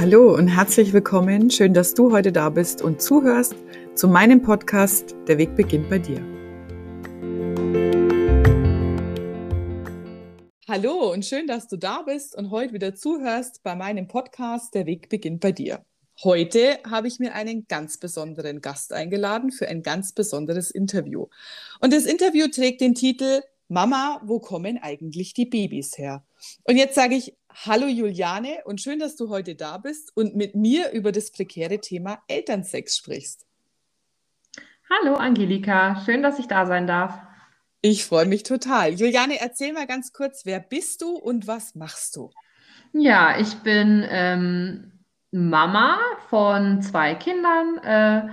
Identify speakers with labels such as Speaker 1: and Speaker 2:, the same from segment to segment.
Speaker 1: Hallo und herzlich willkommen. Schön, dass du heute da bist und zuhörst zu meinem Podcast Der Weg beginnt bei dir. Hallo und schön, dass du da bist und heute wieder zuhörst bei meinem Podcast Der Weg beginnt bei dir. Heute habe ich mir einen ganz besonderen Gast eingeladen für ein ganz besonderes Interview. Und das Interview trägt den Titel Mama, wo kommen eigentlich die Babys her? Und jetzt sage ich Hallo Juliane und schön, dass du heute da bist und mit mir über das prekäre Thema Elternsex sprichst.
Speaker 2: Hallo Angelika, schön, dass ich da sein darf.
Speaker 1: Ich freue mich total. Juliane, erzähl mal ganz kurz, wer bist du und was machst du?
Speaker 2: Ja, ich bin ähm, Mama von zwei Kindern. Äh,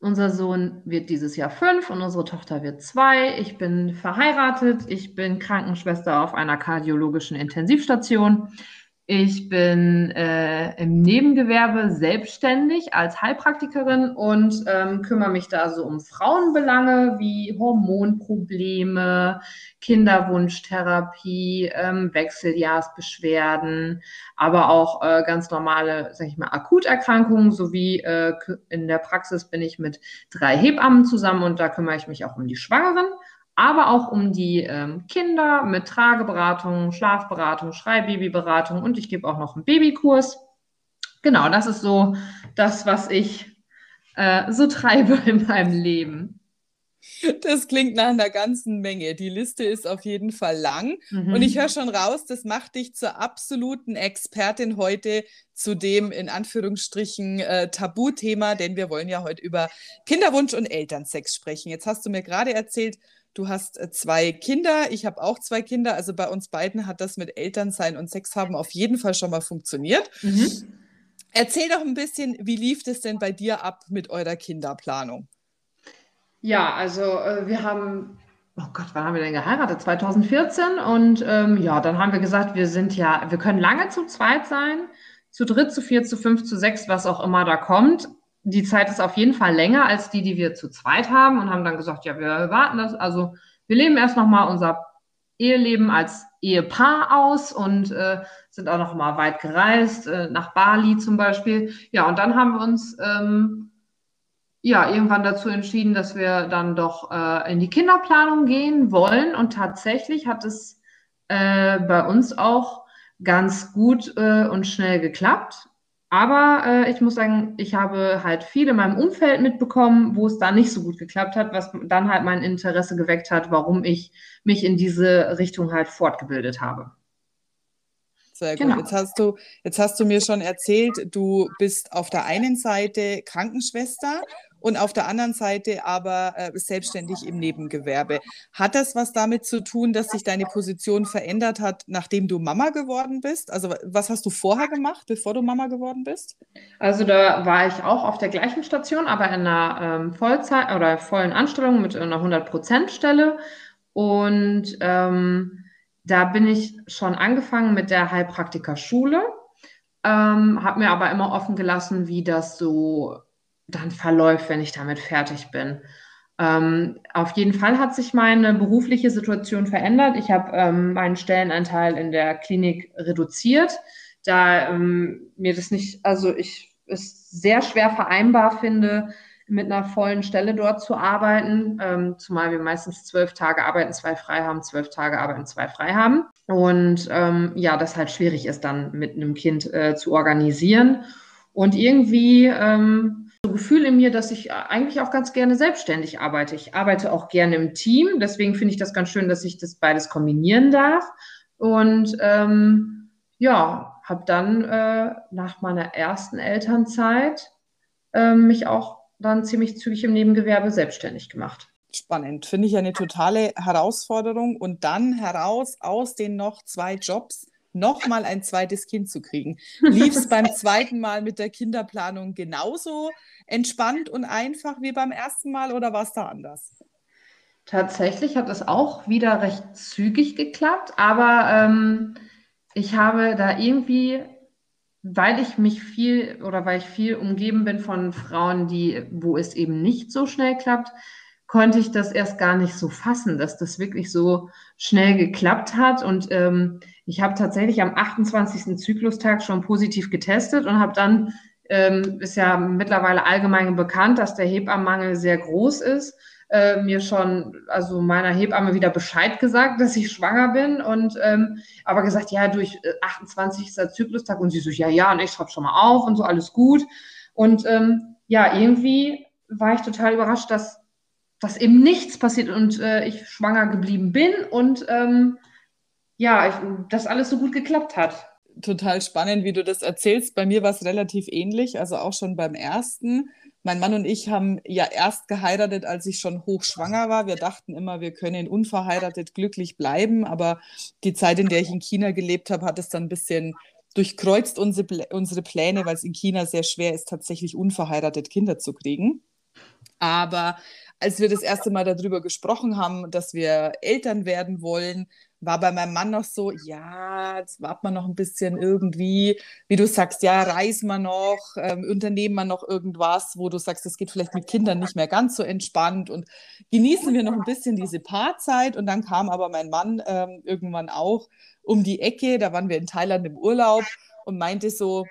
Speaker 2: unser Sohn wird dieses Jahr fünf und unsere Tochter wird zwei. Ich bin verheiratet. Ich bin Krankenschwester auf einer kardiologischen Intensivstation. Ich bin äh, im Nebengewerbe selbstständig als Heilpraktikerin und ähm, kümmere mich da so um Frauenbelange wie Hormonprobleme, Kinderwunschtherapie, ähm, Wechseljahrsbeschwerden, aber auch äh, ganz normale, sag ich mal, Akuterkrankungen sowie äh, in der Praxis bin ich mit drei Hebammen zusammen und da kümmere ich mich auch um die Schwangeren aber auch um die ähm, Kinder mit Trageberatung, Schlafberatung, Schreibabyberatung und ich gebe auch noch einen Babykurs. Genau, das ist so das, was ich äh, so treibe in meinem Leben.
Speaker 1: Das klingt nach einer ganzen Menge. Die Liste ist auf jeden Fall lang. Mhm. Und ich höre schon raus, das macht dich zur absoluten Expertin heute zu dem in Anführungsstrichen äh, Tabuthema, denn wir wollen ja heute über Kinderwunsch und Elternsex sprechen. Jetzt hast du mir gerade erzählt, Du hast äh, zwei Kinder, ich habe auch zwei Kinder. Also bei uns beiden hat das mit Elternsein und Sex haben auf jeden Fall schon mal funktioniert. Mhm. Erzähl doch ein bisschen, wie lief es denn bei dir ab mit eurer Kinderplanung?
Speaker 2: Ja, also äh, wir haben, oh Gott, wann haben wir denn geheiratet? 2014. Und ähm, ja, dann haben wir gesagt, wir sind ja, wir können lange zu zweit sein, zu dritt, zu vier, zu fünf, zu sechs, was auch immer da kommt die Zeit ist auf jeden Fall länger als die, die wir zu zweit haben und haben dann gesagt, ja, wir warten das. Also wir leben erst noch mal unser Eheleben als Ehepaar aus und äh, sind auch noch mal weit gereist, äh, nach Bali zum Beispiel. Ja, und dann haben wir uns ähm, ja irgendwann dazu entschieden, dass wir dann doch äh, in die Kinderplanung gehen wollen. Und tatsächlich hat es äh, bei uns auch ganz gut äh, und schnell geklappt. Aber äh, ich muss sagen, ich habe halt viel in meinem Umfeld mitbekommen, wo es da nicht so gut geklappt hat, was dann halt mein Interesse geweckt hat, warum ich mich in diese Richtung halt fortgebildet habe.
Speaker 1: Sehr gut. Genau. Jetzt, hast du, jetzt hast du mir schon erzählt, du bist auf der einen Seite Krankenschwester und auf der anderen Seite aber äh, selbstständig im Nebengewerbe. Hat das was damit zu tun, dass sich deine Position verändert hat, nachdem du Mama geworden bist? Also was hast du vorher gemacht, bevor du Mama geworden bist?
Speaker 2: Also da war ich auch auf der gleichen Station, aber in einer ähm, Vollzeit oder vollen Anstellung mit einer 100-Prozent-Stelle. Und ähm, da bin ich schon angefangen mit der Heilpraktikerschule, ähm, habe mir aber immer offen gelassen, wie das so dann verläuft, wenn ich damit fertig bin. Ähm, auf jeden Fall hat sich meine berufliche Situation verändert. Ich habe ähm, meinen Stellenanteil in der Klinik reduziert, da ähm, mir das nicht, also ich es sehr schwer vereinbar finde, mit einer vollen Stelle dort zu arbeiten, ähm, zumal wir meistens zwölf Tage arbeiten, zwei frei haben, zwölf Tage arbeiten, zwei frei haben. Und ähm, ja, das halt schwierig ist dann mit einem Kind äh, zu organisieren. Und irgendwie ähm, so Gefühl in mir, dass ich eigentlich auch ganz gerne selbstständig arbeite. Ich arbeite auch gerne im Team, deswegen finde ich das ganz schön, dass ich das beides kombinieren darf. Und ähm, ja, habe dann äh, nach meiner ersten Elternzeit äh, mich auch dann ziemlich zügig im Nebengewerbe selbstständig gemacht.
Speaker 1: Spannend, finde ich eine totale Herausforderung und dann heraus aus den noch zwei Jobs nochmal ein zweites Kind zu kriegen. Lief es beim zweiten Mal mit der Kinderplanung genauso entspannt und einfach wie beim ersten Mal oder war es da anders?
Speaker 2: Tatsächlich hat es auch wieder recht zügig geklappt, aber ähm, ich habe da irgendwie, weil ich mich viel oder weil ich viel umgeben bin von Frauen, die, wo es eben nicht so schnell klappt, konnte ich das erst gar nicht so fassen, dass das wirklich so schnell geklappt hat. Und ähm, ich habe tatsächlich am 28. Zyklustag schon positiv getestet und habe dann, ähm, ist ja mittlerweile allgemein bekannt, dass der Hebammenmangel sehr groß ist äh, mir schon, also meiner Hebamme wieder Bescheid gesagt, dass ich schwanger bin und ähm, aber gesagt, ja, durch äh, 28. Zyklustag und sie so, ja, ja, und ich schreibe schon mal auf und so, alles gut. Und ähm, ja, irgendwie war ich total überrascht, dass, dass eben nichts passiert und äh, ich schwanger geblieben bin und ähm, ja, ich, dass alles so gut geklappt hat
Speaker 1: total spannend, wie du das erzählst. Bei mir war es relativ ähnlich, also auch schon beim ersten. Mein Mann und ich haben ja erst geheiratet, als ich schon hochschwanger war. Wir dachten immer, wir können unverheiratet glücklich bleiben, aber die Zeit, in der ich in China gelebt habe, hat es dann ein bisschen durchkreuzt unsere, unsere Pläne, weil es in China sehr schwer ist, tatsächlich unverheiratet Kinder zu kriegen. Aber als wir das erste Mal darüber gesprochen haben, dass wir Eltern werden wollen, war bei meinem Mann noch so, ja, jetzt warten wir noch ein bisschen irgendwie, wie du sagst, ja, reisen wir noch, ähm, unternehmen wir noch irgendwas, wo du sagst, es geht vielleicht mit Kindern nicht mehr ganz so entspannt und genießen wir noch ein bisschen diese Paarzeit. Und dann kam aber mein Mann ähm, irgendwann auch um die Ecke, da waren wir in Thailand im Urlaub und meinte so,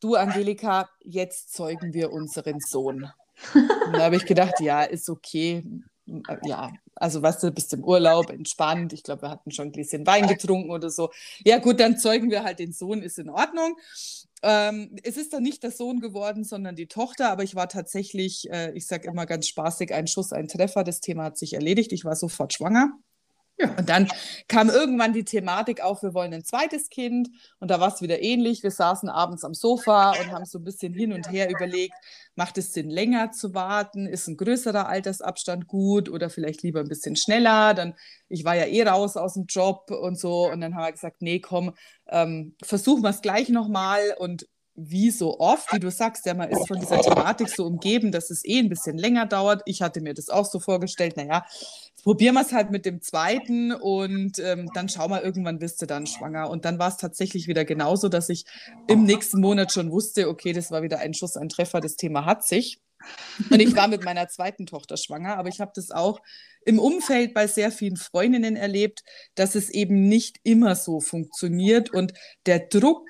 Speaker 1: du Angelika, jetzt zeugen wir unseren Sohn. Und da habe ich gedacht, ja, ist okay, ja, also weißt du, bist im Urlaub, entspannt. Ich glaube, wir hatten schon ein Gläschen Wein getrunken oder so. Ja, gut, dann zeugen wir halt den Sohn, ist in Ordnung. Ähm, es ist dann nicht der Sohn geworden, sondern die Tochter, aber ich war tatsächlich, äh, ich sage immer ganz spaßig, ein Schuss, ein Treffer. Das Thema hat sich erledigt. Ich war sofort schwanger. Und dann kam irgendwann die Thematik auf, wir wollen ein zweites Kind. Und da war es wieder ähnlich. Wir saßen abends am Sofa und haben so ein bisschen hin und her überlegt, macht es Sinn, länger zu warten? Ist ein größerer Altersabstand gut oder vielleicht lieber ein bisschen schneller? Dann, ich war ja eh raus aus dem Job und so. Und dann haben wir gesagt, nee, komm, ähm, versuchen wir es gleich nochmal. Und wie so oft, wie du sagst, ja, man ist von dieser Thematik so umgeben, dass es eh ein bisschen länger dauert. Ich hatte mir das auch so vorgestellt, naja, probieren wir es halt mit dem zweiten und ähm, dann schau mal, irgendwann bist du dann schwanger. Und dann war es tatsächlich wieder genauso, dass ich im nächsten Monat schon wusste, okay, das war wieder ein Schuss, ein Treffer, das Thema hat sich. Und ich war mit meiner zweiten Tochter schwanger, aber ich habe das auch im Umfeld bei sehr vielen Freundinnen erlebt, dass es eben nicht immer so funktioniert und der Druck,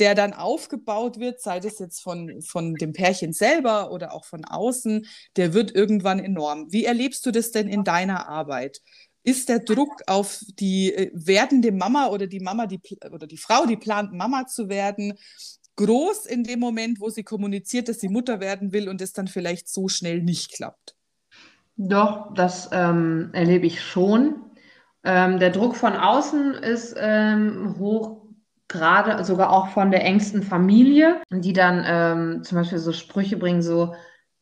Speaker 1: der dann aufgebaut wird, sei das jetzt von, von dem Pärchen selber oder auch von außen, der wird irgendwann enorm. Wie erlebst du das denn in deiner Arbeit? Ist der Druck auf die äh, werdende Mama oder die Mama, die oder die Frau, die plant, Mama zu werden, groß in dem Moment, wo sie kommuniziert, dass sie Mutter werden will und es dann vielleicht so schnell nicht klappt?
Speaker 2: Doch, das ähm, erlebe ich schon. Ähm, der Druck von außen ist ähm, hoch gerade sogar auch von der engsten Familie, die dann ähm, zum Beispiel so Sprüche bringen, so,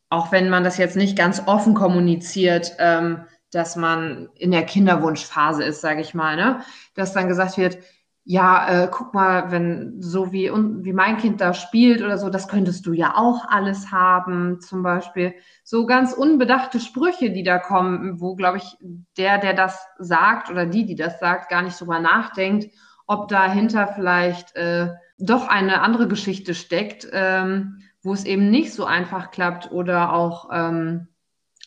Speaker 2: auch wenn man das jetzt nicht ganz offen kommuniziert, ähm, dass man in der Kinderwunschphase ist, sage ich mal, ne? dass dann gesagt wird, ja, äh, guck mal, wenn so wie, wie mein Kind da spielt oder so, das könntest du ja auch alles haben, zum Beispiel. So ganz unbedachte Sprüche, die da kommen, wo, glaube ich, der, der das sagt oder die, die das sagt, gar nicht drüber nachdenkt ob dahinter vielleicht äh, doch eine andere Geschichte steckt, ähm, wo es eben nicht so einfach klappt oder auch ähm,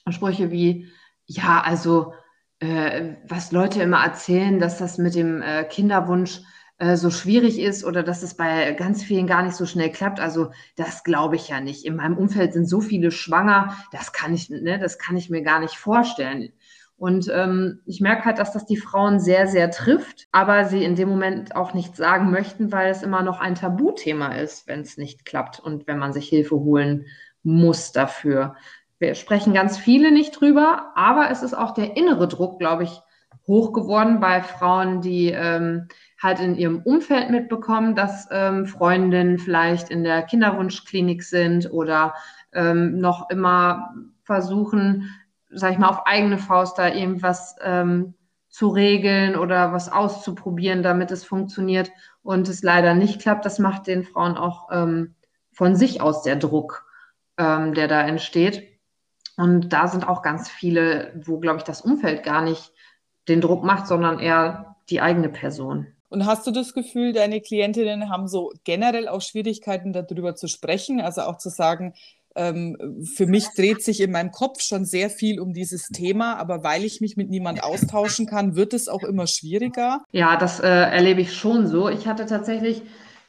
Speaker 2: Sprüche wie, ja, also äh, was Leute immer erzählen, dass das mit dem äh, Kinderwunsch äh, so schwierig ist oder dass es bei ganz vielen gar nicht so schnell klappt. Also das glaube ich ja nicht. In meinem Umfeld sind so viele schwanger, das kann ich, ne, das kann ich mir gar nicht vorstellen. Und ähm, ich merke halt, dass das die Frauen sehr, sehr trifft, aber sie in dem Moment auch nicht sagen möchten, weil es immer noch ein Tabuthema ist, wenn es nicht klappt und wenn man sich Hilfe holen muss dafür. Wir sprechen ganz viele nicht drüber, aber es ist auch der innere Druck, glaube ich, hoch geworden bei Frauen, die ähm, halt in ihrem Umfeld mitbekommen, dass ähm, Freundinnen vielleicht in der Kinderwunschklinik sind oder ähm, noch immer versuchen, sag ich mal, auf eigene Faust da irgendwas ähm, zu regeln oder was auszuprobieren, damit es funktioniert und es leider nicht klappt. Das macht den Frauen auch ähm, von sich aus der Druck, ähm, der da entsteht. Und da sind auch ganz viele, wo, glaube ich, das Umfeld gar nicht den Druck macht, sondern eher die eigene Person.
Speaker 1: Und hast du das Gefühl, deine Klientinnen haben so generell auch Schwierigkeiten, darüber zu sprechen? Also auch zu sagen, ähm, für mich dreht sich in meinem Kopf schon sehr viel um dieses Thema, aber weil ich mich mit niemand austauschen kann, wird es auch immer schwieriger.
Speaker 2: Ja, das äh, erlebe ich schon so. Ich hatte tatsächlich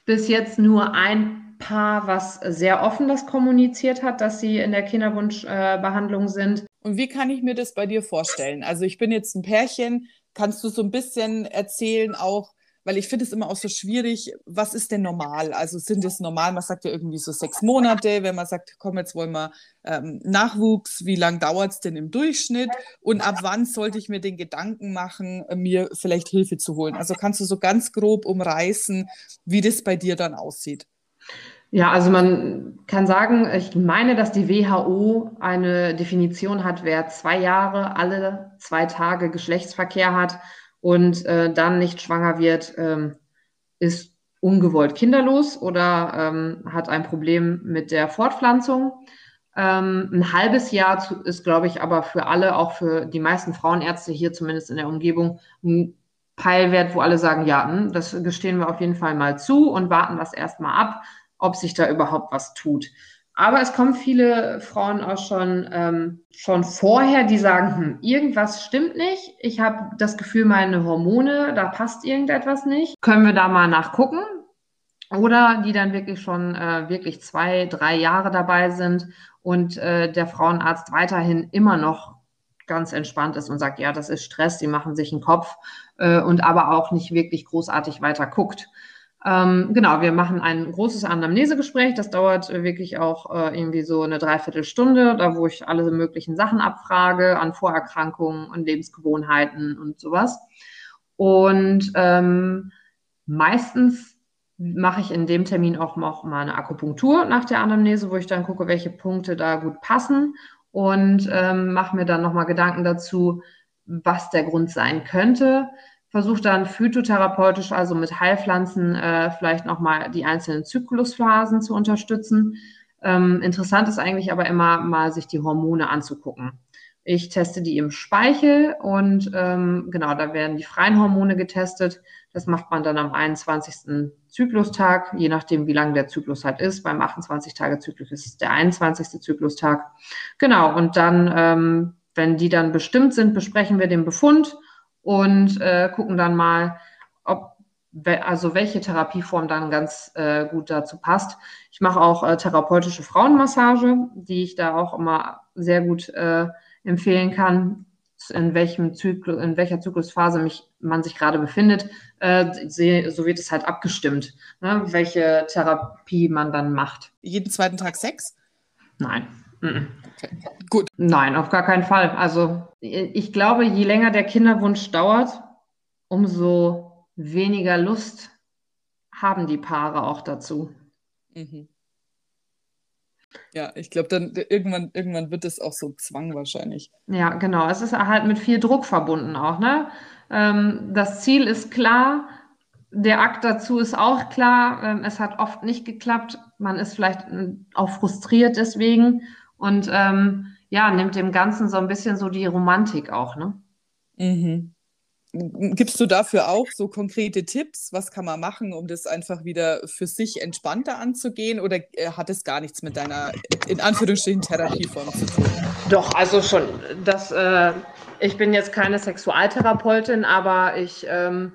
Speaker 2: bis jetzt nur ein Paar, was sehr offen das kommuniziert hat, dass sie in der Kinderwunschbehandlung äh, sind.
Speaker 1: Und wie kann ich mir das bei dir vorstellen? Also ich bin jetzt ein Pärchen. Kannst du so ein bisschen erzählen auch, weil ich finde es immer auch so schwierig, was ist denn normal? Also sind es normal, man sagt ja irgendwie so sechs Monate, wenn man sagt, komm, jetzt wollen wir ähm, Nachwuchs, wie lange dauert es denn im Durchschnitt und ab wann sollte ich mir den Gedanken machen, mir vielleicht Hilfe zu holen? Also kannst du so ganz grob umreißen, wie das bei dir dann aussieht?
Speaker 2: Ja, also man kann sagen, ich meine, dass die WHO eine Definition hat, wer zwei Jahre alle zwei Tage Geschlechtsverkehr hat und äh, dann nicht schwanger wird, ähm, ist ungewollt kinderlos oder ähm, hat ein Problem mit der Fortpflanzung. Ähm, ein halbes Jahr zu, ist, glaube ich, aber für alle, auch für die meisten Frauenärzte hier zumindest in der Umgebung, ein Peilwert, wo alle sagen, ja, hm, das gestehen wir auf jeden Fall mal zu und warten das erstmal ab, ob sich da überhaupt was tut. Aber es kommen viele Frauen auch schon, ähm, schon vorher, die sagen, hm, irgendwas stimmt nicht. Ich habe das Gefühl, meine Hormone, da passt irgendetwas nicht. Können wir da mal nachgucken? Oder die dann wirklich schon äh, wirklich zwei, drei Jahre dabei sind und äh, der Frauenarzt weiterhin immer noch ganz entspannt ist und sagt, ja, das ist Stress, sie machen sich einen Kopf äh, und aber auch nicht wirklich großartig weiter guckt. Ähm, genau, wir machen ein großes Anamnesegespräch. Das dauert äh, wirklich auch äh, irgendwie so eine Dreiviertelstunde, da wo ich alle möglichen Sachen abfrage an Vorerkrankungen und Lebensgewohnheiten und sowas. Und ähm, meistens mache ich in dem Termin auch noch mal eine Akupunktur nach der Anamnese, wo ich dann gucke, welche Punkte da gut passen und ähm, mache mir dann noch mal Gedanken dazu, was der Grund sein könnte versuche dann phytotherapeutisch, also mit Heilpflanzen, äh, vielleicht nochmal die einzelnen Zyklusphasen zu unterstützen. Ähm, interessant ist eigentlich aber immer mal, sich die Hormone anzugucken. Ich teste die im Speichel und ähm, genau, da werden die freien Hormone getestet. Das macht man dann am 21. Zyklustag, je nachdem, wie lang der Zyklus halt ist. Beim 28-Tage-Zyklus ist es der 21. Zyklustag. Genau, und dann, ähm, wenn die dann bestimmt sind, besprechen wir den Befund und äh, gucken dann mal, ob also welche Therapieform dann ganz äh, gut dazu passt. Ich mache auch äh, therapeutische Frauenmassage, die ich da auch immer sehr gut äh, empfehlen kann, in welchem Zyklus, in welcher Zyklusphase mich, man sich gerade befindet. Äh, so wird es halt abgestimmt, ne, welche Therapie man dann macht.
Speaker 1: Jeden zweiten Tag Sex?
Speaker 2: Nein. Okay. Gut. Nein, auf gar keinen Fall. Also ich glaube, je länger der Kinderwunsch dauert, umso weniger Lust haben die Paare auch dazu. Mhm.
Speaker 1: Ja, ich glaube, dann irgendwann, irgendwann wird es auch so Zwang wahrscheinlich.
Speaker 2: Ja, genau. Es ist halt mit viel Druck verbunden auch. Ne? Ähm, das Ziel ist klar, der Akt dazu ist auch klar. Ähm, es hat oft nicht geklappt. Man ist vielleicht äh, auch frustriert deswegen und ähm, ja, nimmt dem Ganzen so ein bisschen so die Romantik auch, ne?
Speaker 1: Mhm. Gibst du dafür auch so konkrete Tipps? Was kann man machen, um das einfach wieder für sich entspannter anzugehen? Oder äh, hat es gar nichts mit deiner, in Anführungsstrichen, Therapieform zu tun?
Speaker 2: Doch, also schon. Das, äh, ich bin jetzt keine Sexualtherapeutin, aber ich ähm,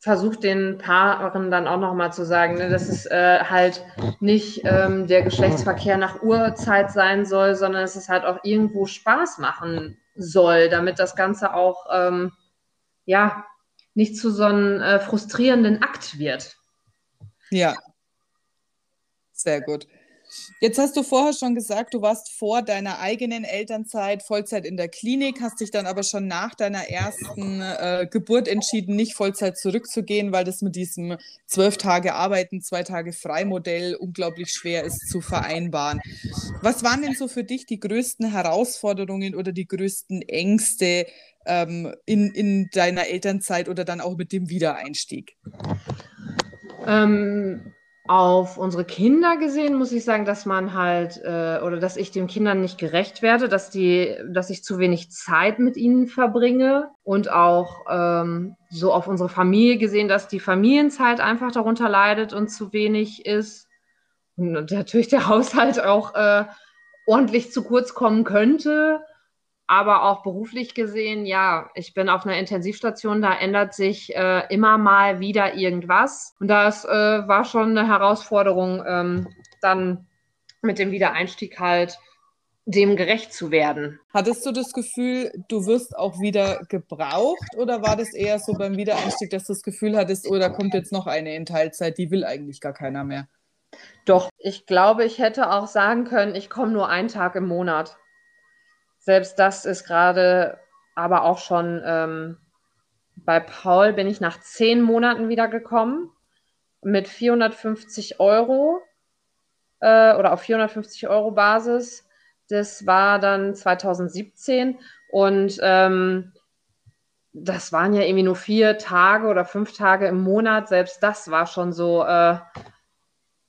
Speaker 2: versucht den Paaren dann auch nochmal zu sagen, ne, dass es äh, halt nicht ähm, der Geschlechtsverkehr nach Uhrzeit sein soll, sondern dass es halt auch irgendwo Spaß machen soll, damit das Ganze auch ähm, ja nicht zu so einem äh, frustrierenden Akt wird.
Speaker 1: Ja, sehr gut. Jetzt hast du vorher schon gesagt, du warst vor deiner eigenen Elternzeit Vollzeit in der Klinik, hast dich dann aber schon nach deiner ersten äh, Geburt entschieden, nicht Vollzeit zurückzugehen, weil das mit diesem zwölf Tage Arbeiten, zwei Tage Freimodell unglaublich schwer ist zu vereinbaren. Was waren denn so für dich die größten Herausforderungen oder die größten Ängste ähm, in, in deiner Elternzeit oder dann auch mit dem Wiedereinstieg?
Speaker 2: Ähm auf unsere Kinder gesehen muss ich sagen, dass man halt äh, oder dass ich den Kindern nicht gerecht werde, dass die, dass ich zu wenig Zeit mit ihnen verbringe und auch ähm, so auf unsere Familie gesehen, dass die Familienzeit einfach darunter leidet und zu wenig ist. und natürlich der Haushalt auch äh, ordentlich zu kurz kommen könnte. Aber auch beruflich gesehen, ja, ich bin auf einer Intensivstation, da ändert sich äh, immer mal wieder irgendwas. Und das äh, war schon eine Herausforderung, ähm, dann mit dem Wiedereinstieg halt dem gerecht zu werden.
Speaker 1: Hattest du das Gefühl, du wirst auch wieder gebraucht oder war das eher so beim Wiedereinstieg, dass du das Gefühl hattest, oh, da kommt jetzt noch eine in Teilzeit, die will eigentlich gar keiner mehr?
Speaker 2: Doch, ich glaube, ich hätte auch sagen können, ich komme nur einen Tag im Monat. Selbst das ist gerade aber auch schon ähm, bei Paul bin ich nach zehn Monaten wiedergekommen mit 450 Euro äh, oder auf 450 Euro Basis das war dann 2017 und ähm, das waren ja irgendwie nur vier Tage oder fünf Tage im Monat. Selbst das war schon so äh,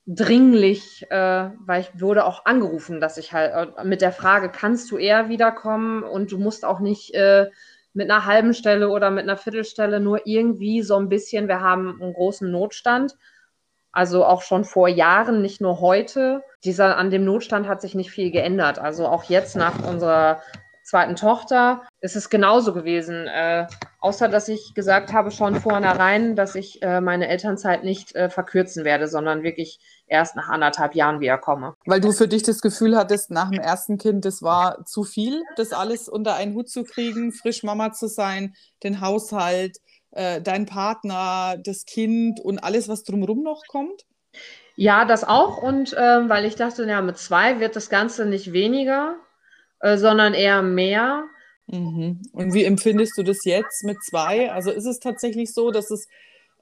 Speaker 2: dringlich, äh, weil ich wurde auch angerufen, dass ich halt äh, mit der Frage, kannst du eher wiederkommen und du musst auch nicht äh, mit einer halben Stelle oder mit einer Viertelstelle nur irgendwie so ein bisschen, wir haben einen großen Notstand also auch schon vor Jahren, nicht nur heute. Dieser, an dem Notstand hat sich nicht viel geändert. Also auch jetzt nach unserer zweiten Tochter ist es genauso gewesen. Außer dass ich gesagt habe schon vornherein, dass ich äh, meine Elternzeit nicht äh, verkürzen werde, sondern wirklich erst nach anderthalb Jahren wiederkomme.
Speaker 1: Weil du für dich das Gefühl hattest, nach dem ersten Kind, das war zu viel, das alles unter einen Hut zu kriegen, frisch Mama zu sein, den Haushalt, äh, dein Partner, das Kind und alles, was drumherum noch kommt?
Speaker 2: Ja, das auch. Und äh, weil ich dachte, ja, mit zwei wird das Ganze nicht weniger, äh, sondern eher mehr.
Speaker 1: Mhm. Und wie empfindest du das jetzt mit zwei? Also ist es tatsächlich so, dass es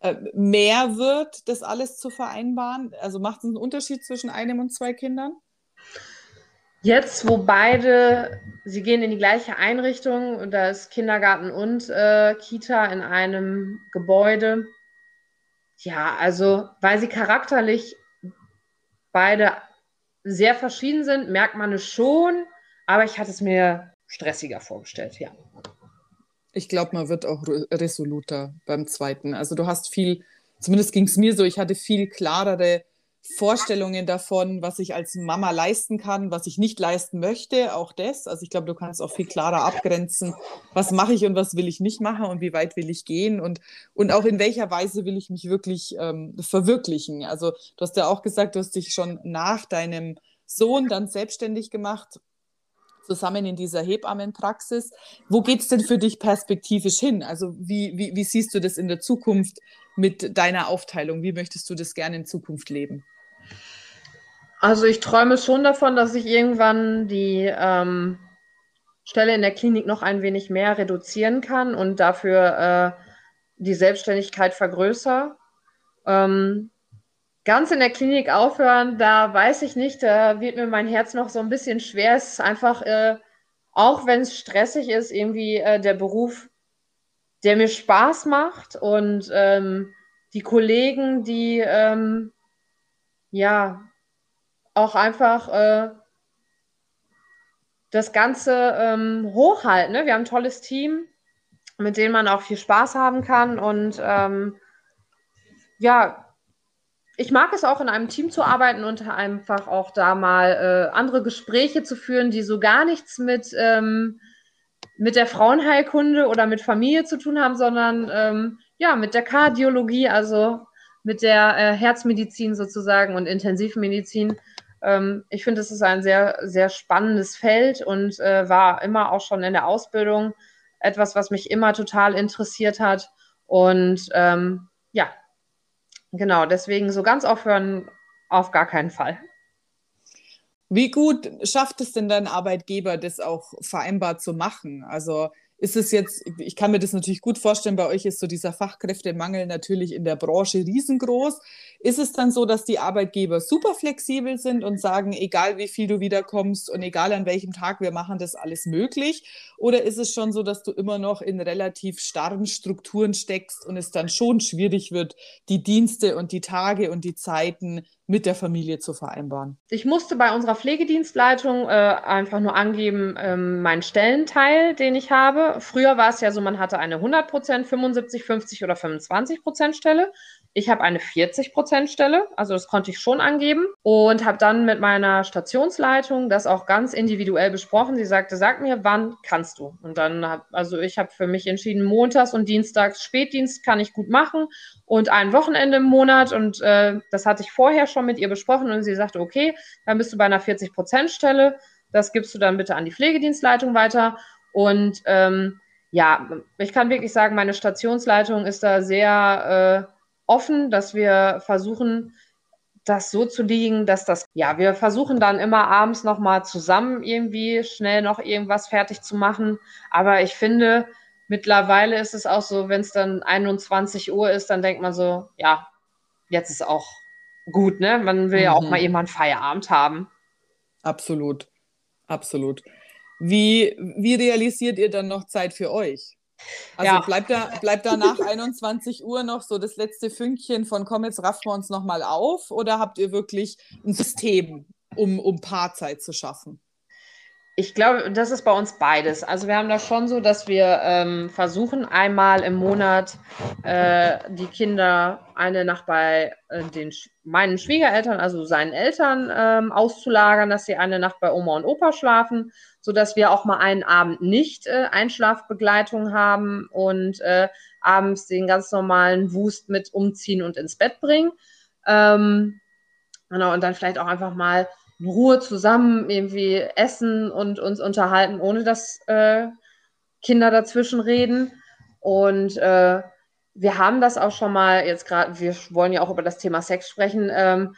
Speaker 1: äh, mehr wird, das alles zu vereinbaren? Also macht es einen Unterschied zwischen einem und zwei Kindern?
Speaker 2: Jetzt, wo beide, sie gehen in die gleiche Einrichtung und da ist Kindergarten und äh, Kita in einem Gebäude. Ja, also weil sie charakterlich beide sehr verschieden sind, merkt man es schon, aber ich hatte es mir stressiger vorgestellt, ja.
Speaker 1: Ich glaube, man wird auch resoluter beim zweiten. Also du hast viel, zumindest ging es mir so, ich hatte viel klarere Vorstellungen davon, was ich als Mama leisten kann, was ich nicht leisten möchte, auch das. Also ich glaube, du kannst auch viel klarer abgrenzen, was mache ich und was will ich nicht machen und wie weit will ich gehen und, und auch in welcher Weise will ich mich wirklich ähm, verwirklichen. Also du hast ja auch gesagt, du hast dich schon nach deinem Sohn dann selbstständig gemacht, zusammen in dieser Hebammenpraxis. Wo geht es denn für dich perspektivisch hin? Also wie, wie, wie siehst du das in der Zukunft mit deiner Aufteilung? Wie möchtest du das gerne in Zukunft leben?
Speaker 2: Also ich träume schon davon, dass ich irgendwann die ähm, Stelle in der Klinik noch ein wenig mehr reduzieren kann und dafür äh, die Selbstständigkeit vergrößere. Ähm, ganz in der Klinik aufhören, da weiß ich nicht, da wird mir mein Herz noch so ein bisschen schwer. Es ist einfach, äh, auch wenn es stressig ist, irgendwie äh, der Beruf, der mir Spaß macht und ähm, die Kollegen, die ähm, ja auch einfach äh, das Ganze ähm, hochhalten. Ne? Wir haben ein tolles Team, mit dem man auch viel Spaß haben kann. Und ähm, ja, ich mag es auch in einem Team zu arbeiten und einfach auch da mal äh, andere Gespräche zu führen, die so gar nichts mit, ähm, mit der Frauenheilkunde oder mit Familie zu tun haben, sondern ähm, ja, mit der Kardiologie, also mit der äh, Herzmedizin sozusagen und Intensivmedizin. Ähm, ich finde, es ist ein sehr, sehr spannendes Feld und äh, war immer auch schon in der Ausbildung etwas, was mich immer total interessiert hat. Und ähm, ja, genau, deswegen so ganz aufhören auf gar keinen Fall.
Speaker 1: Wie gut schafft es denn dein Arbeitgeber, das auch vereinbar zu machen? Also ist es jetzt, ich kann mir das natürlich gut vorstellen, bei euch ist so dieser Fachkräftemangel natürlich in der Branche riesengroß. Ist es dann so, dass die Arbeitgeber super flexibel sind und sagen, egal wie viel du wiederkommst und egal an welchem Tag, wir machen das alles möglich? Oder ist es schon so, dass du immer noch in relativ starren Strukturen steckst und es dann schon schwierig wird, die Dienste und die Tage und die Zeiten mit der Familie zu vereinbaren?
Speaker 2: Ich musste bei unserer Pflegedienstleitung äh, einfach nur angeben, ähm, meinen Stellenteil, den ich habe. Früher war es ja so, man hatte eine 100% 75, 50 oder 25% Stelle. Ich habe eine 40-Prozent-Stelle, also das konnte ich schon angeben und habe dann mit meiner Stationsleitung das auch ganz individuell besprochen. Sie sagte, sag mir, wann kannst du? Und dann habe, also ich habe für mich entschieden, montags und dienstags Spätdienst kann ich gut machen und ein Wochenende im Monat und äh, das hatte ich vorher schon mit ihr besprochen und sie sagte, okay, dann bist du bei einer 40-Prozent-Stelle, das gibst du dann bitte an die Pflegedienstleitung weiter und ähm, ja, ich kann wirklich sagen, meine Stationsleitung ist da sehr äh, offen, dass wir versuchen, das so zu liegen, dass das, ja, wir versuchen dann immer abends nochmal zusammen irgendwie schnell noch irgendwas fertig zu machen. Aber ich finde, mittlerweile ist es auch so, wenn es dann 21 Uhr ist, dann denkt man so, ja, jetzt ist auch gut, ne? Man will mhm. ja auch mhm. mal irgendwann Feierabend haben.
Speaker 1: Absolut, absolut. Wie, wie realisiert ihr dann noch Zeit für euch? Also ja. bleibt, da, bleibt da nach 21 Uhr noch so das letzte Fünkchen von komm, jetzt raffen wir uns nochmal auf oder habt ihr wirklich ein System, um, um Paarzeit zu schaffen?
Speaker 2: Ich glaube, das ist bei uns beides. Also wir haben das schon so, dass wir ähm, versuchen, einmal im Monat äh, die Kinder eine Nacht bei äh, den, meinen Schwiegereltern, also seinen Eltern, ähm, auszulagern, dass sie eine Nacht bei Oma und Opa schlafen sodass wir auch mal einen Abend nicht äh, Einschlafbegleitung haben und äh, abends den ganz normalen Wust mit umziehen und ins Bett bringen. Ähm, genau, und dann vielleicht auch einfach mal in Ruhe zusammen irgendwie essen und uns unterhalten, ohne dass äh, Kinder dazwischen reden. Und äh, wir haben das auch schon mal jetzt gerade, wir wollen ja auch über das Thema Sex sprechen, ähm,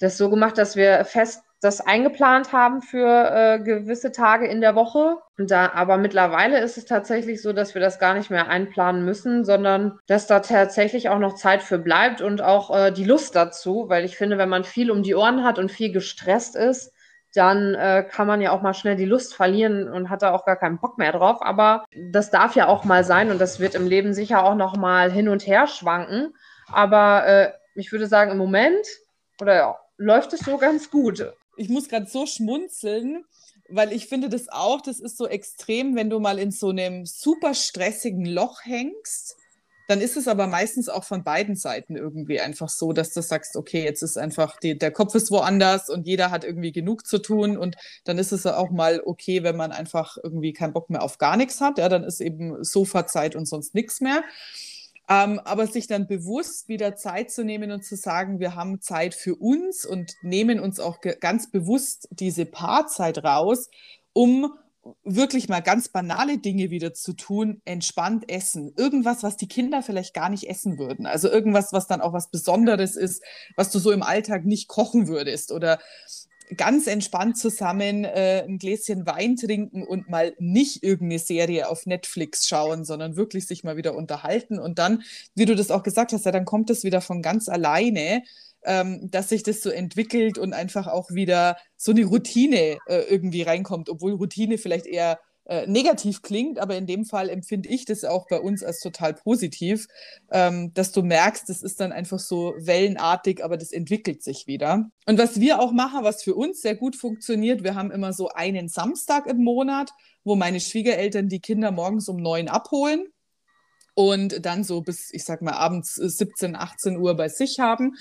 Speaker 2: das so gemacht, dass wir fest das eingeplant haben für äh, gewisse Tage in der Woche. Und da, aber mittlerweile ist es tatsächlich so, dass wir das gar nicht mehr einplanen müssen, sondern dass da tatsächlich auch noch Zeit für bleibt und auch äh, die Lust dazu, weil ich finde, wenn man viel um die Ohren hat und viel gestresst ist, dann äh, kann man ja auch mal schnell die Lust verlieren und hat da auch gar keinen Bock mehr drauf. Aber das darf ja auch mal sein und das wird im Leben sicher auch noch mal hin und her schwanken. Aber äh, ich würde sagen, im Moment oder ja, läuft es so ganz gut
Speaker 1: ich muss gerade so schmunzeln, weil ich finde das auch, das ist so extrem, wenn du mal in so einem super stressigen Loch hängst. Dann ist es aber meistens auch von beiden Seiten irgendwie einfach so, dass du sagst, okay, jetzt ist einfach, die, der Kopf ist woanders und jeder hat irgendwie genug zu tun. Und dann ist es auch mal okay, wenn man einfach irgendwie keinen Bock mehr auf gar nichts hat. Ja, dann ist eben Sofazeit und sonst nichts mehr. Ähm, aber sich dann bewusst wieder Zeit zu nehmen und zu sagen, wir haben Zeit für uns und nehmen uns auch ganz bewusst diese Paarzeit raus, um wirklich mal ganz banale Dinge wieder zu tun, entspannt essen. Irgendwas, was die Kinder vielleicht gar nicht essen würden. Also irgendwas, was dann auch was Besonderes ist, was du so im Alltag nicht kochen würdest. Oder ganz entspannt zusammen äh, ein Gläschen Wein trinken und mal nicht irgendeine Serie auf Netflix schauen, sondern wirklich sich mal wieder unterhalten. Und dann, wie du das auch gesagt hast, ja, dann kommt es wieder von ganz alleine, ähm, dass sich das so entwickelt und einfach auch wieder so eine Routine äh, irgendwie reinkommt, obwohl Routine vielleicht eher äh, negativ klingt, aber in dem Fall empfinde ich das auch bei uns als total positiv, ähm, dass du merkst, das ist dann einfach so wellenartig, aber das entwickelt sich wieder. Und was wir auch machen, was für uns sehr gut funktioniert, wir haben immer so einen Samstag im Monat, wo meine Schwiegereltern die Kinder morgens um neun abholen und dann so bis, ich sag mal, abends 17, 18 Uhr bei sich haben.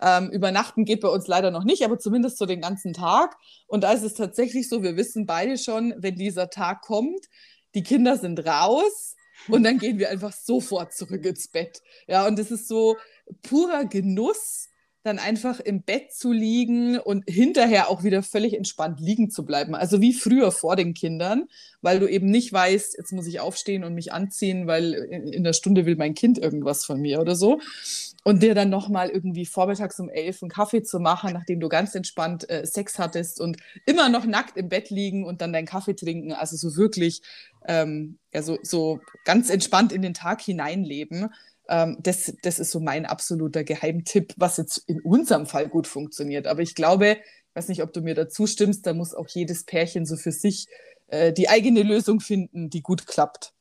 Speaker 1: Ähm, übernachten geht bei uns leider noch nicht, aber zumindest so den ganzen Tag. Und da ist es tatsächlich so, wir wissen beide schon, wenn dieser Tag kommt, die Kinder sind raus und dann gehen wir einfach sofort zurück ins Bett. Ja, und es ist so purer Genuss, dann einfach im Bett zu liegen und hinterher auch wieder völlig entspannt liegen zu bleiben. Also wie früher vor den Kindern, weil du eben nicht weißt, jetzt muss ich aufstehen und mich anziehen, weil in der Stunde will mein Kind irgendwas von mir oder so. Und dir dann nochmal irgendwie vormittags um elf einen Kaffee zu machen, nachdem du ganz entspannt äh, Sex hattest und immer noch nackt im Bett liegen und dann deinen Kaffee trinken. Also so wirklich, ähm, ja, so, so ganz entspannt in den Tag hineinleben. Ähm, das, das ist so mein absoluter Geheimtipp, was jetzt in unserem Fall gut funktioniert. Aber ich glaube, ich weiß nicht, ob du mir dazu stimmst, da muss auch jedes Pärchen so für sich äh, die eigene Lösung finden, die gut klappt.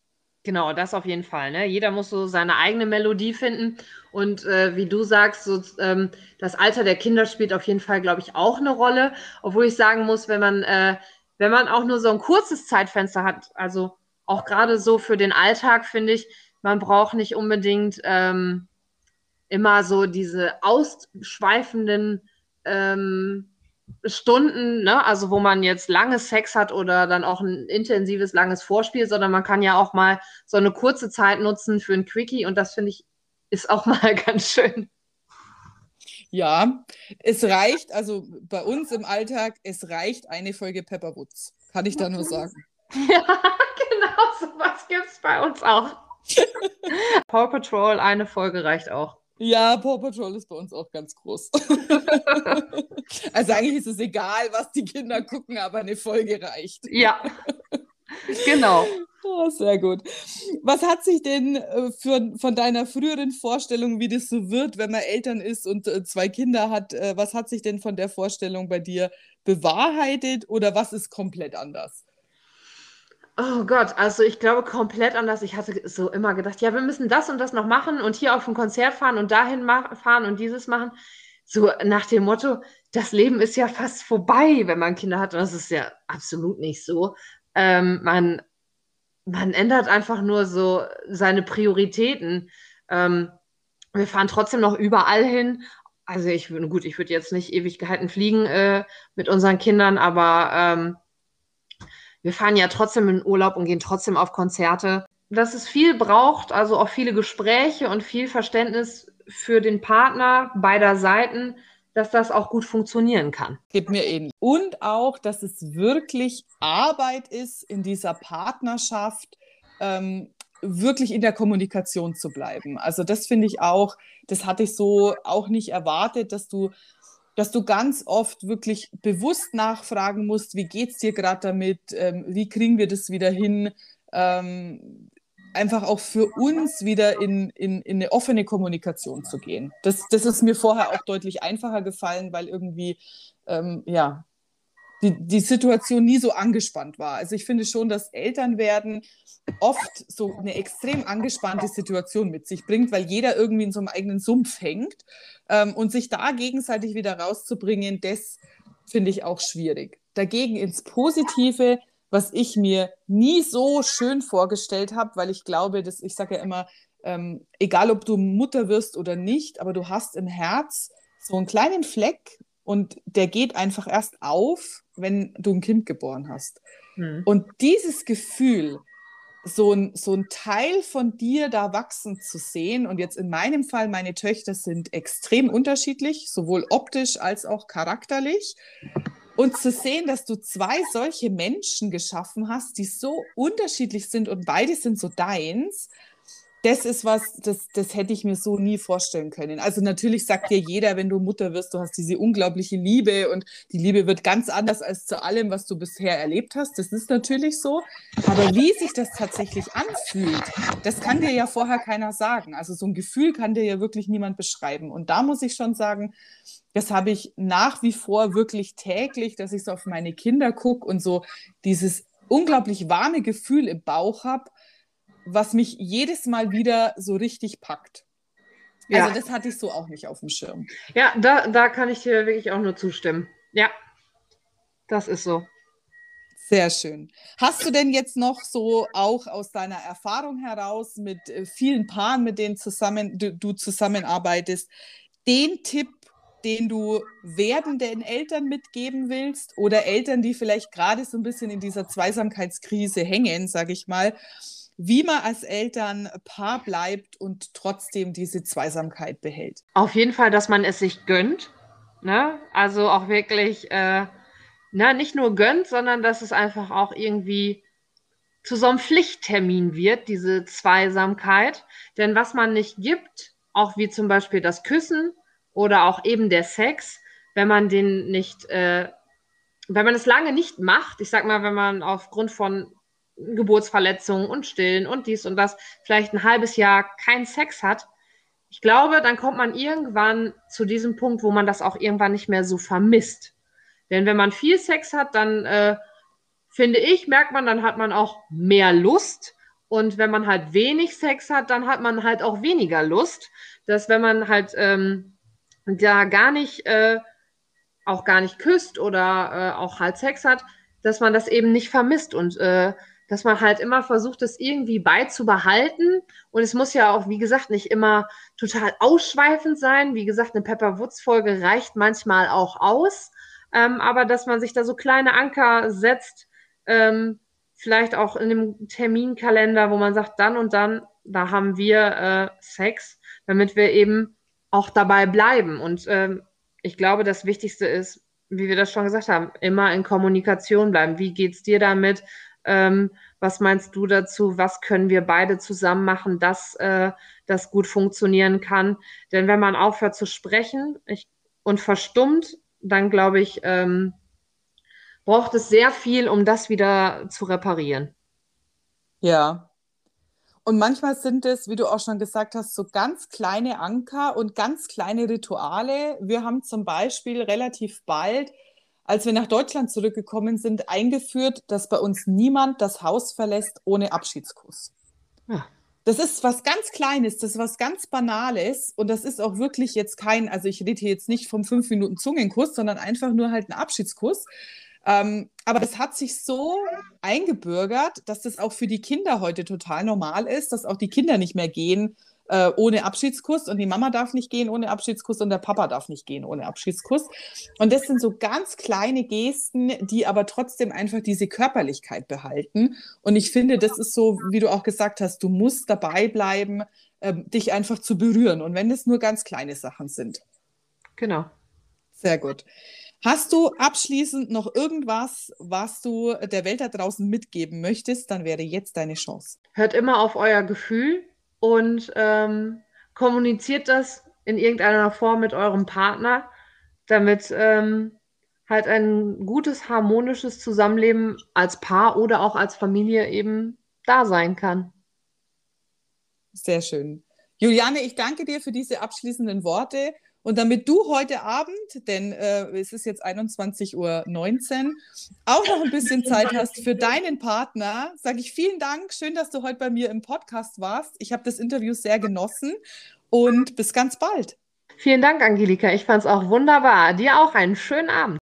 Speaker 2: Genau, das auf jeden Fall. Ne? Jeder muss so seine eigene Melodie finden. Und äh, wie du sagst, so, ähm, das Alter der Kinder spielt auf jeden Fall, glaube ich, auch eine Rolle. Obwohl ich sagen muss, wenn man, äh, wenn man auch nur so ein kurzes Zeitfenster hat, also auch gerade so für den Alltag, finde ich, man braucht nicht unbedingt ähm, immer so diese ausschweifenden ähm, Stunden, ne? also wo man jetzt lange Sex hat oder dann auch ein intensives, langes Vorspiel, sondern man kann ja auch mal so eine kurze Zeit nutzen für ein Quickie und das finde ich ist auch mal ganz schön.
Speaker 1: Ja, es reicht, also bei uns im Alltag, es reicht eine Folge Pepperwoods, kann ich da nur sagen.
Speaker 2: Ja, genau, sowas gibt es bei uns auch. Paw Patrol, eine Folge reicht auch.
Speaker 1: Ja, Paw Patrol ist bei uns auch ganz groß. also eigentlich ist es egal, was die Kinder gucken, aber eine Folge reicht.
Speaker 2: Ja, genau.
Speaker 1: Oh, sehr gut. Was hat sich denn äh, für, von deiner früheren Vorstellung, wie das so wird, wenn man Eltern ist und äh, zwei Kinder hat, äh, was hat sich denn von der Vorstellung bei dir bewahrheitet oder was ist komplett anders?
Speaker 2: Oh Gott, also ich glaube komplett anders. Ich hatte so immer gedacht, ja, wir müssen das und das noch machen und hier auf ein Konzert fahren und dahin fahren und dieses machen. So nach dem Motto, das Leben ist ja fast vorbei, wenn man Kinder hat. Und das ist ja absolut nicht so. Ähm, man, man ändert einfach nur so seine Prioritäten. Ähm, wir fahren trotzdem noch überall hin. Also ich würde, gut, ich würde jetzt nicht ewig gehalten fliegen äh, mit unseren Kindern, aber ähm, wir fahren ja trotzdem in Urlaub und gehen trotzdem auf Konzerte. Dass es viel braucht, also auch viele Gespräche und viel Verständnis für den Partner beider Seiten, dass das auch gut funktionieren kann.
Speaker 1: Geht mir ähnlich. Und auch, dass es wirklich Arbeit ist, in dieser Partnerschaft ähm, wirklich in der Kommunikation zu bleiben. Also das finde ich auch, das hatte ich so auch nicht erwartet, dass du dass du ganz oft wirklich bewusst nachfragen musst, wie geht es dir gerade damit, ähm, wie kriegen wir das wieder hin, ähm, einfach auch für uns wieder in, in, in eine offene Kommunikation zu gehen. Das, das ist mir vorher auch deutlich einfacher gefallen, weil irgendwie, ähm, ja, die, die Situation nie so angespannt war. Also ich finde schon, dass Elternwerden oft so eine extrem angespannte Situation mit sich bringt, weil jeder irgendwie in so einem eigenen Sumpf hängt. Ähm, und sich da gegenseitig wieder rauszubringen, das finde ich auch schwierig. Dagegen ins Positive, was ich mir nie so schön vorgestellt habe, weil ich glaube, dass ich sage ja immer, ähm, egal ob du Mutter wirst oder nicht, aber du hast im Herz so einen kleinen Fleck und der geht einfach erst auf, wenn du ein Kind geboren hast. Hm. Und dieses Gefühl, so ein, so ein Teil von dir da wachsen zu sehen. Und jetzt in meinem Fall, meine Töchter sind extrem unterschiedlich, sowohl optisch als auch charakterlich. Und zu sehen, dass du zwei solche Menschen geschaffen hast, die so unterschiedlich sind und beide sind so deins, das ist was, das, das hätte ich mir so nie vorstellen können. Also natürlich sagt dir jeder, wenn du Mutter wirst, du hast diese unglaubliche Liebe und die Liebe wird ganz anders als zu allem, was du bisher erlebt hast. Das ist natürlich so. Aber wie sich das tatsächlich anfühlt, das kann dir ja vorher keiner sagen. Also so ein Gefühl kann dir ja wirklich niemand beschreiben. Und da muss ich schon sagen, das habe ich nach wie vor wirklich täglich, dass ich so auf meine Kinder gucke und so dieses unglaublich warme Gefühl im Bauch habe was mich jedes Mal wieder so richtig packt. Ja. Also das hatte ich so auch nicht auf dem Schirm.
Speaker 2: Ja, da, da kann ich dir wirklich auch nur zustimmen. Ja, das ist so.
Speaker 1: Sehr schön. Hast du denn jetzt noch so auch aus deiner Erfahrung heraus mit äh, vielen Paaren, mit denen zusammen, du, du zusammenarbeitest, den Tipp, den du werdenden Eltern mitgeben willst oder Eltern, die vielleicht gerade so ein bisschen in dieser Zweisamkeitskrise hängen, sage ich mal, wie man als Eltern Paar bleibt und trotzdem diese Zweisamkeit behält.
Speaker 2: Auf jeden Fall, dass man es sich gönnt. Ne? Also auch wirklich, äh, na, nicht nur gönnt, sondern dass es einfach auch irgendwie zu so einem Pflichttermin wird, diese Zweisamkeit. Denn was man nicht gibt, auch wie zum Beispiel das Küssen oder auch eben der Sex, wenn man den nicht, äh, wenn man es lange nicht macht, ich sag mal, wenn man aufgrund von Geburtsverletzungen und Stillen und dies und das, vielleicht ein halbes Jahr keinen Sex hat, ich glaube, dann kommt man irgendwann zu diesem Punkt, wo man das auch irgendwann nicht mehr so vermisst. Denn wenn man viel Sex hat, dann äh, finde ich, merkt man, dann hat man auch mehr Lust. Und wenn man halt wenig Sex hat, dann hat man halt auch weniger Lust. Dass wenn man halt ähm, da gar nicht, äh, auch gar nicht küsst oder äh, auch halt Sex hat, dass man das eben nicht vermisst. Und äh, dass man halt immer versucht, das irgendwie beizubehalten. Und es muss ja auch, wie gesagt, nicht immer total ausschweifend sein. Wie gesagt, eine Pepper Woods Folge reicht manchmal auch aus. Ähm, aber dass man sich da so kleine Anker setzt, ähm, vielleicht auch in dem Terminkalender, wo man sagt, dann und dann, da haben wir äh, Sex, damit wir eben auch dabei bleiben. Und ähm, ich glaube, das Wichtigste ist, wie wir das schon gesagt haben, immer in Kommunikation bleiben. Wie geht's dir damit? Ähm, was meinst du dazu? Was können wir beide zusammen machen, dass äh, das gut funktionieren kann? Denn wenn man aufhört zu sprechen ich, und verstummt, dann glaube ich, ähm, braucht es sehr viel, um das wieder zu reparieren.
Speaker 1: Ja. Und manchmal sind es, wie du auch schon gesagt hast, so ganz kleine Anker und ganz kleine Rituale. Wir haben zum Beispiel relativ bald als wir nach Deutschland zurückgekommen sind, eingeführt, dass bei uns niemand das Haus verlässt ohne Abschiedskuss. Ja. Das ist was ganz Kleines, das ist was ganz Banales und das ist auch wirklich jetzt kein, also ich rede hier jetzt nicht vom fünf Minuten Zungenkuss, sondern einfach nur halt ein Abschiedskuss. Ähm, aber das hat sich so eingebürgert, dass das auch für die Kinder heute total normal ist, dass auch die Kinder nicht mehr gehen äh, ohne Abschiedskuss und die Mama darf nicht gehen ohne Abschiedskuss und der Papa darf nicht gehen ohne Abschiedskuss. Und das sind so ganz kleine Gesten, die aber trotzdem einfach diese Körperlichkeit behalten. Und ich finde, das ist so, wie du auch gesagt hast, du musst dabei bleiben, äh, dich einfach zu berühren. Und wenn es nur ganz kleine Sachen sind.
Speaker 2: Genau.
Speaker 1: Sehr gut. Hast du abschließend noch irgendwas, was du der Welt da draußen mitgeben möchtest, dann wäre jetzt deine Chance.
Speaker 2: Hört immer auf euer Gefühl und ähm, kommuniziert das in irgendeiner Form mit eurem Partner, damit ähm, halt ein gutes, harmonisches Zusammenleben als Paar oder auch als Familie eben da sein kann.
Speaker 1: Sehr schön. Juliane, ich danke dir für diese abschließenden Worte. Und damit du heute Abend, denn äh, es ist jetzt 21.19 Uhr, auch noch ein bisschen Zeit hast für deinen Partner, sage ich vielen Dank. Schön, dass du heute bei mir im Podcast warst. Ich habe das Interview sehr genossen und bis ganz bald.
Speaker 2: Vielen Dank, Angelika. Ich fand es auch wunderbar. Dir auch einen schönen Abend.